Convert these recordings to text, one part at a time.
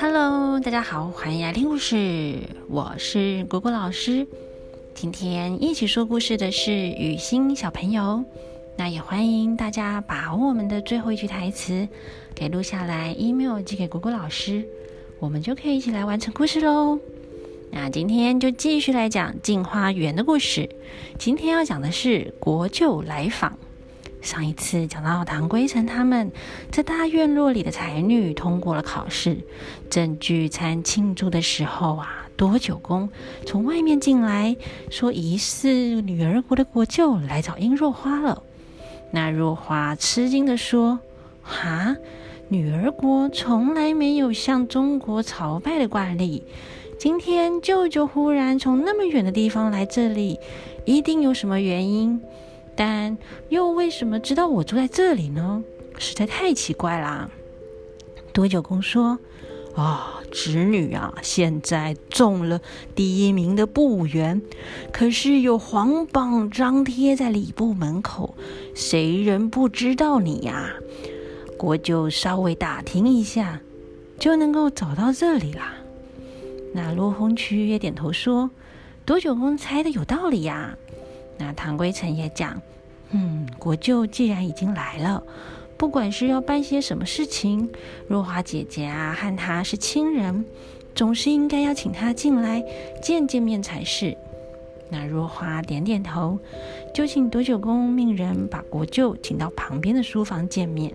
Hello，大家好，欢迎来听故事，我是果果老师。今天一起说故事的是雨欣小朋友，那也欢迎大家把我们的最后一句台词给录下来，email 寄给果果老师，我们就可以一起来完成故事喽。那今天就继续来讲镜花园的故事，今天要讲的是国舅来访。上一次讲到唐归尘他们在大院落里的才女通过了考试，正聚餐庆祝的时候啊，多九公从外面进来，说疑似女儿国的国舅来找殷若花了。那若花吃惊的说：“哈，女儿国从来没有向中国朝拜的惯例，今天舅舅忽然从那么远的地方来这里，一定有什么原因。”但又为什么知道我住在这里呢？实在太奇怪啦！多九公说：“啊，侄女啊，现在中了第一名的部员，可是有皇榜张贴在礼部门口，谁人不知道你呀？国舅稍微打听一下，就能够找到这里啦。”那罗红渠也点头说：“多九公猜的有道理呀。”那唐归尘也讲，嗯，国舅既然已经来了，不管是要办些什么事情，若花姐姐啊和他是亲人，总是应该要请他进来见见面才是。那若花点点头，就请多九公命人把国舅请到旁边的书房见面。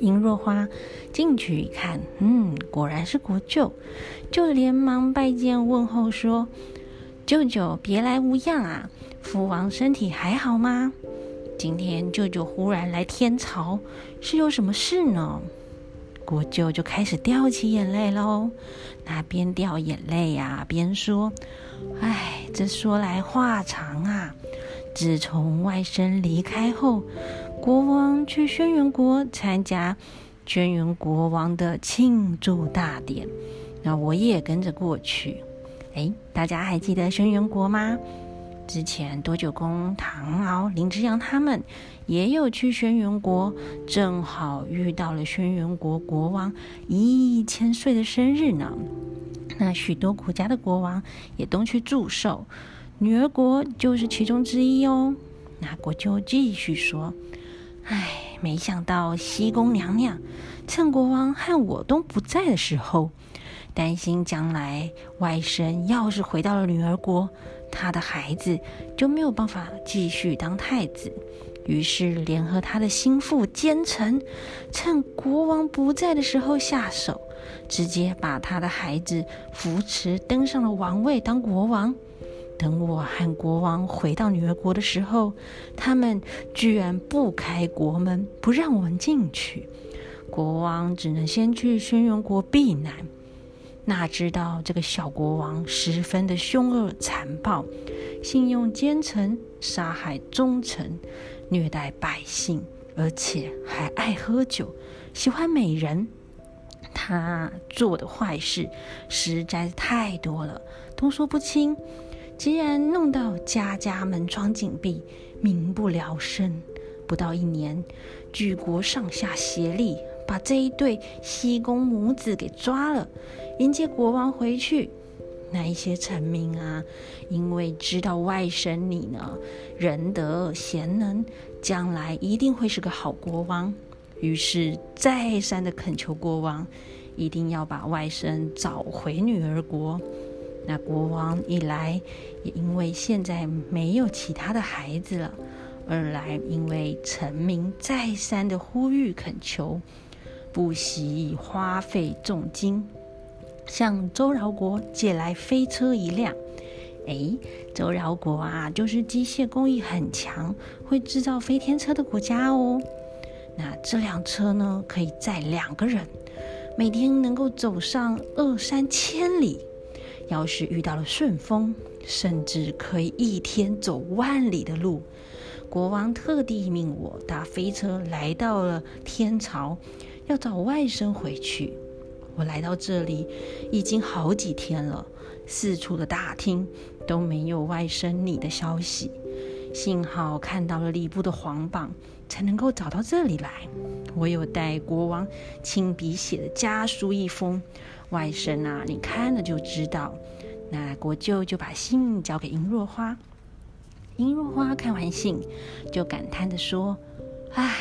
殷若花进去一看，嗯，果然是国舅，就连忙拜见问候说：“舅舅别来无恙啊。”父王身体还好吗？今天舅舅忽然来天朝，是有什么事呢？国舅就开始掉起眼泪喽。那边掉眼泪呀，边说：“哎，这说来话长啊。自从外甥离开后，国王去轩辕国参加轩辕国王的庆祝大典，那我也跟着过去。哎，大家还记得轩辕国吗？”之前多九公、唐敖、林之阳他们也有去轩辕国，正好遇到了轩辕国国王一千岁的生日呢。那许多国家的国王也都去祝寿，女儿国就是其中之一哦。那国舅继续说：“哎，没想到西宫娘娘趁国王和我都不在的时候，担心将来外甥要是回到了女儿国。”他的孩子就没有办法继续当太子，于是联合他的心腹奸臣，趁国王不在的时候下手，直接把他的孩子扶持登上了王位当国王。等我和国王回到女儿国的时候，他们居然不开国门，不让我们进去，国王只能先去轩辕国避难。哪知道这个小国王十分的凶恶残暴，信用奸臣，杀害忠臣，虐待百姓，而且还爱喝酒，喜欢美人。他做的坏事实在太多了，都说不清。既然弄到家家门窗紧闭，民不聊生，不到一年，举国上下协力。把这一对西宫母子给抓了，迎接国王回去。那一些臣民啊，因为知道外甥你呢仁德贤能，将来一定会是个好国王，于是再三的恳求国王，一定要把外甥找回女儿国。那国王一来，也因为现在没有其他的孩子了，二来因为臣民再三的呼吁恳求。不惜花费重金，向周饶国借来飞车一辆。哎，周饶国啊，就是机械工艺很强，会制造飞天车的国家哦。那这辆车呢，可以载两个人，每天能够走上二三千里。要是遇到了顺风，甚至可以一天走万里的路。国王特地命我搭飞车来到了天朝。要找外甥回去，我来到这里已经好几天了，四处的打听都没有外甥你的消息。幸好看到了礼部的皇榜，才能够找到这里来。我有带国王亲笔写的家书一封，外甥啊，你看了就知道。那国舅就把信交给殷若花。殷若花看完信，就感叹的说：“唉，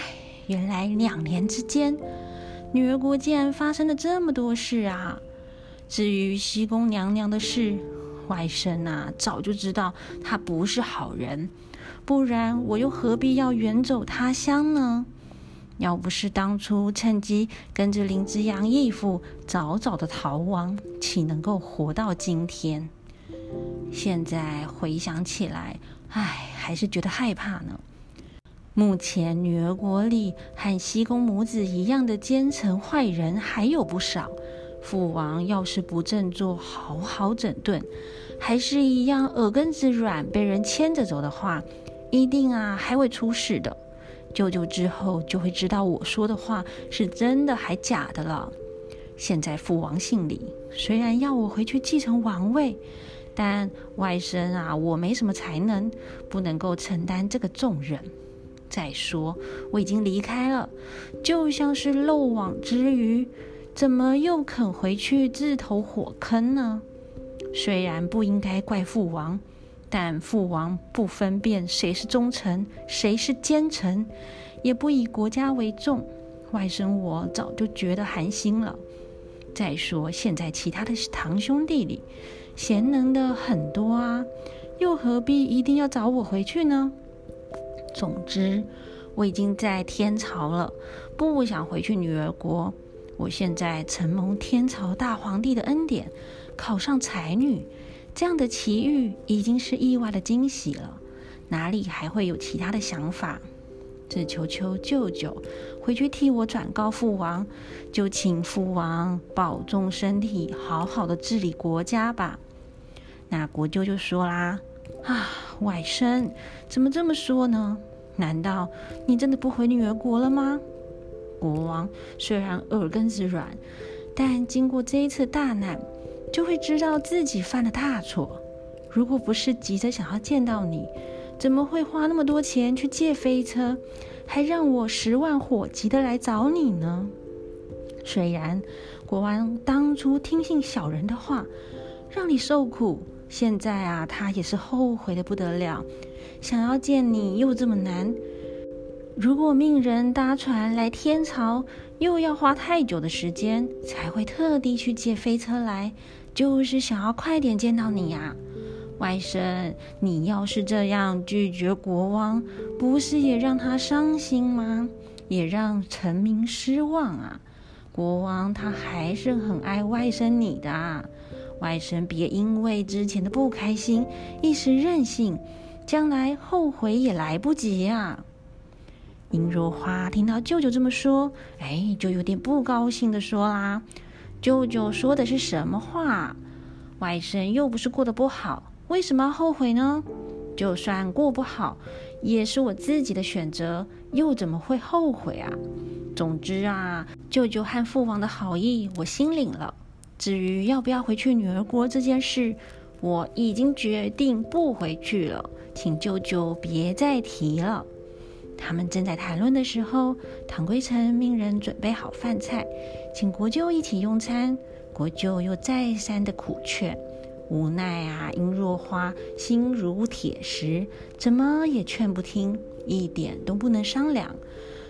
原来两年之间，女儿国竟然发生了这么多事啊！至于西宫娘娘的事，外甥啊，早就知道她不是好人，不然我又何必要远走他乡呢？要不是当初趁机跟着林之阳义父早早的逃亡，岂能够活到今天？现在回想起来。”唉，还是觉得害怕呢。目前女儿国里和西宫母子一样的奸臣坏人还有不少。父王要是不振作，好好整顿，还是一样耳根子软，被人牵着走的话，一定啊还会出事的。舅舅之后就会知道我说的话是真的还假的了。现在父王姓李，虽然要我回去继承王位。但外甥啊，我没什么才能，不能够承担这个重任。再说我已经离开了，就像是漏网之鱼，怎么又肯回去自投火坑呢？虽然不应该怪父王，但父王不分辨谁是忠臣，谁是奸臣，也不以国家为重，外甥我早就觉得寒心了。再说现在其他的堂兄弟里。贤能的很多啊，又何必一定要找我回去呢？总之，我已经在天朝了，不想回去女儿国。我现在承蒙天朝大皇帝的恩典，考上才女，这样的奇遇已经是意外的惊喜了，哪里还会有其他的想法？只求求舅舅回去替我转告父王，就请父王保重身体，好好的治理国家吧。那国舅就说啦：“啊，外甥怎么这么说呢？难道你真的不回女儿国了吗？”国王虽然耳根子软，但经过这一次大难，就会知道自己犯了大错。如果不是急着想要见到你，怎么会花那么多钱去借飞车，还让我十万火急的来找你呢？虽然国王当初听信小人的话，让你受苦。现在啊，他也是后悔的不得了，想要见你又这么难。如果命人搭船来天朝，又要花太久的时间，才会特地去借飞车来，就是想要快点见到你呀。外甥，你要是这样拒绝国王，不是也让他伤心吗？也让臣民失望啊。国王他还是很爱外甥你的。外甥，别因为之前的不开心一时任性，将来后悔也来不及啊！殷若花听到舅舅这么说，哎，就有点不高兴的说啦：“舅舅说的是什么话？外甥又不是过得不好，为什么要后悔呢？就算过不好，也是我自己的选择，又怎么会后悔啊？总之啊，舅舅和父王的好意，我心领了。”至于要不要回去女儿国这件事，我已经决定不回去了，请舅舅别再提了。他们正在谈论的时候，唐归成命人准备好饭菜，请国舅一起用餐。国舅又再三的苦劝，无奈啊，殷若花心如铁石，怎么也劝不听，一点都不能商量。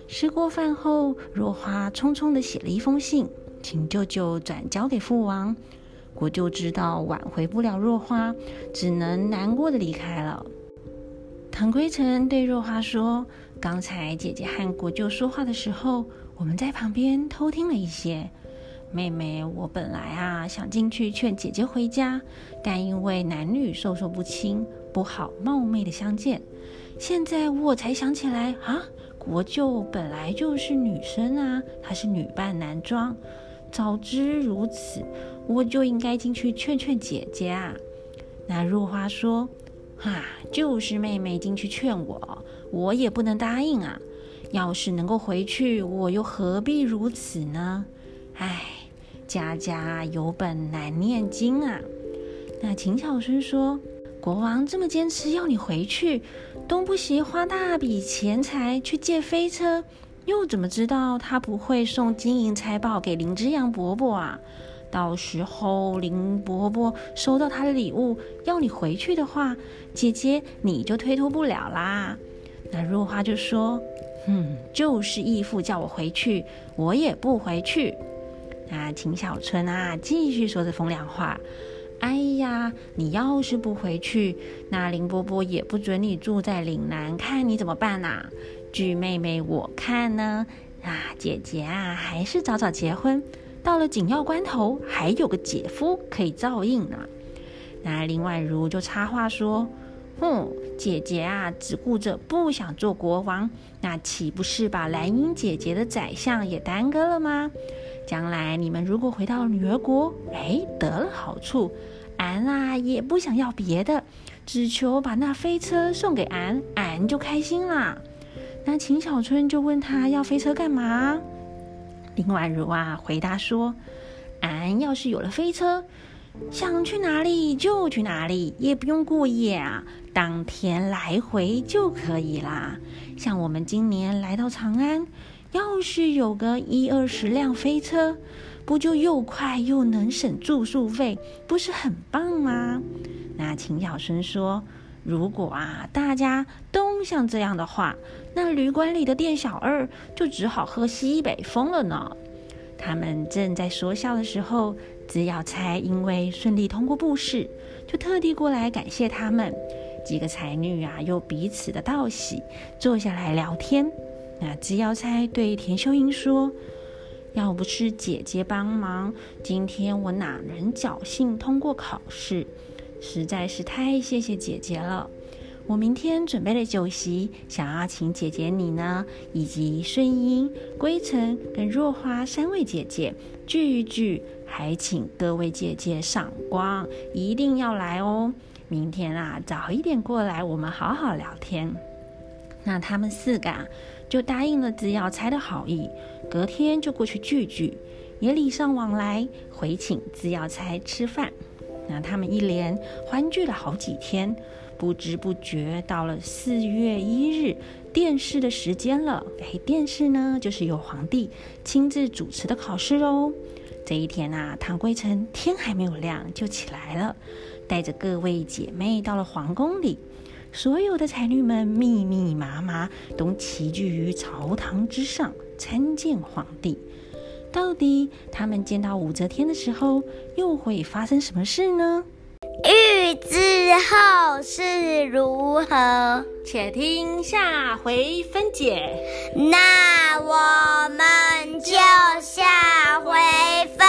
吃过饭后，若花匆匆的写了一封信。请舅舅转交给父王，国舅知道挽回不了若花，只能难过的离开了。唐归尘对若花说：“刚才姐姐和国舅说话的时候，我们在旁边偷听了一些。妹妹，我本来啊想进去劝姐姐回家，但因为男女授受不亲，不好冒昧的相见。现在我才想起来啊，国舅本来就是女生啊，她是女扮男装。”早知如此，我就应该进去劝劝姐姐啊。那若花说：“啊，就是妹妹进去劝我，我也不能答应啊。要是能够回去，我又何必如此呢？唉，家家有本难念经啊。”那秦小生说：“国王这么坚持要你回去，东不惜花大笔钱财去借飞车，又怎么知道他不会送金银财宝给林之阳伯伯啊？到时候林伯伯收到他的礼物要你回去的话，姐姐你就推脱不了啦。那若花就说：“嗯，就是义父叫我回去，我也不回去。”那秦小春啊，继续说着风凉话。哎呀，你要是不回去，那林伯伯也不准你住在岭南，看你怎么办呐？据妹妹我看呢，啊，姐姐啊，还是早早结婚，到了紧要关头，还有个姐夫可以照应呢。那林婉如就插话说：“哼，姐姐啊，只顾着不想做国王，那岂不是把兰英姐姐的宰相也耽搁了吗？”将来你们如果回到女儿国，哎，得了好处，俺啊也不想要别的，只求把那飞车送给俺，俺就开心啦。那秦小春就问他要飞车干嘛？林婉如啊回答说：“俺要是有了飞车，想去哪里就去哪里，也不用过夜啊，当天来回就可以啦。像我们今年来到长安。”要是有个一二十辆飞车，不就又快又能省住宿费，不是很棒吗？那秦小春说：“如果啊，大家都像这样的话，那旅馆里的店小二就只好喝西北风了呢。”他们正在说笑的时候，只要才因为顺利通过布试，就特地过来感谢他们。几个才女啊，又彼此的道喜，坐下来聊天。那知瑶钗对田秀英说：“要不是姐姐帮忙，今天我哪能侥幸通过考试？实在是太谢谢姐姐了。我明天准备了酒席，想要请姐姐你呢，以及顺英、归尘跟若花三位姐姐聚一聚，还请各位姐姐赏光，一定要来哦。明天啊，早一点过来，我们好好聊天。那他们四个。”就答应了紫瑶钗的好意，隔天就过去聚聚，也礼尚往来，回请紫瑶钗吃饭。那他们一连欢聚了好几天，不知不觉到了四月一日殿试的时间了。哎，殿试呢，就是由皇帝亲自主持的考试哦。这一天啊，唐归尘天还没有亮就起来了，带着各位姐妹到了皇宫里。所有的才女们密密麻麻都齐聚于朝堂之上参见皇帝。到底他们见到武则天的时候，又会发生什么事呢？欲知后事如何，且听下回分解。那我们就下回分。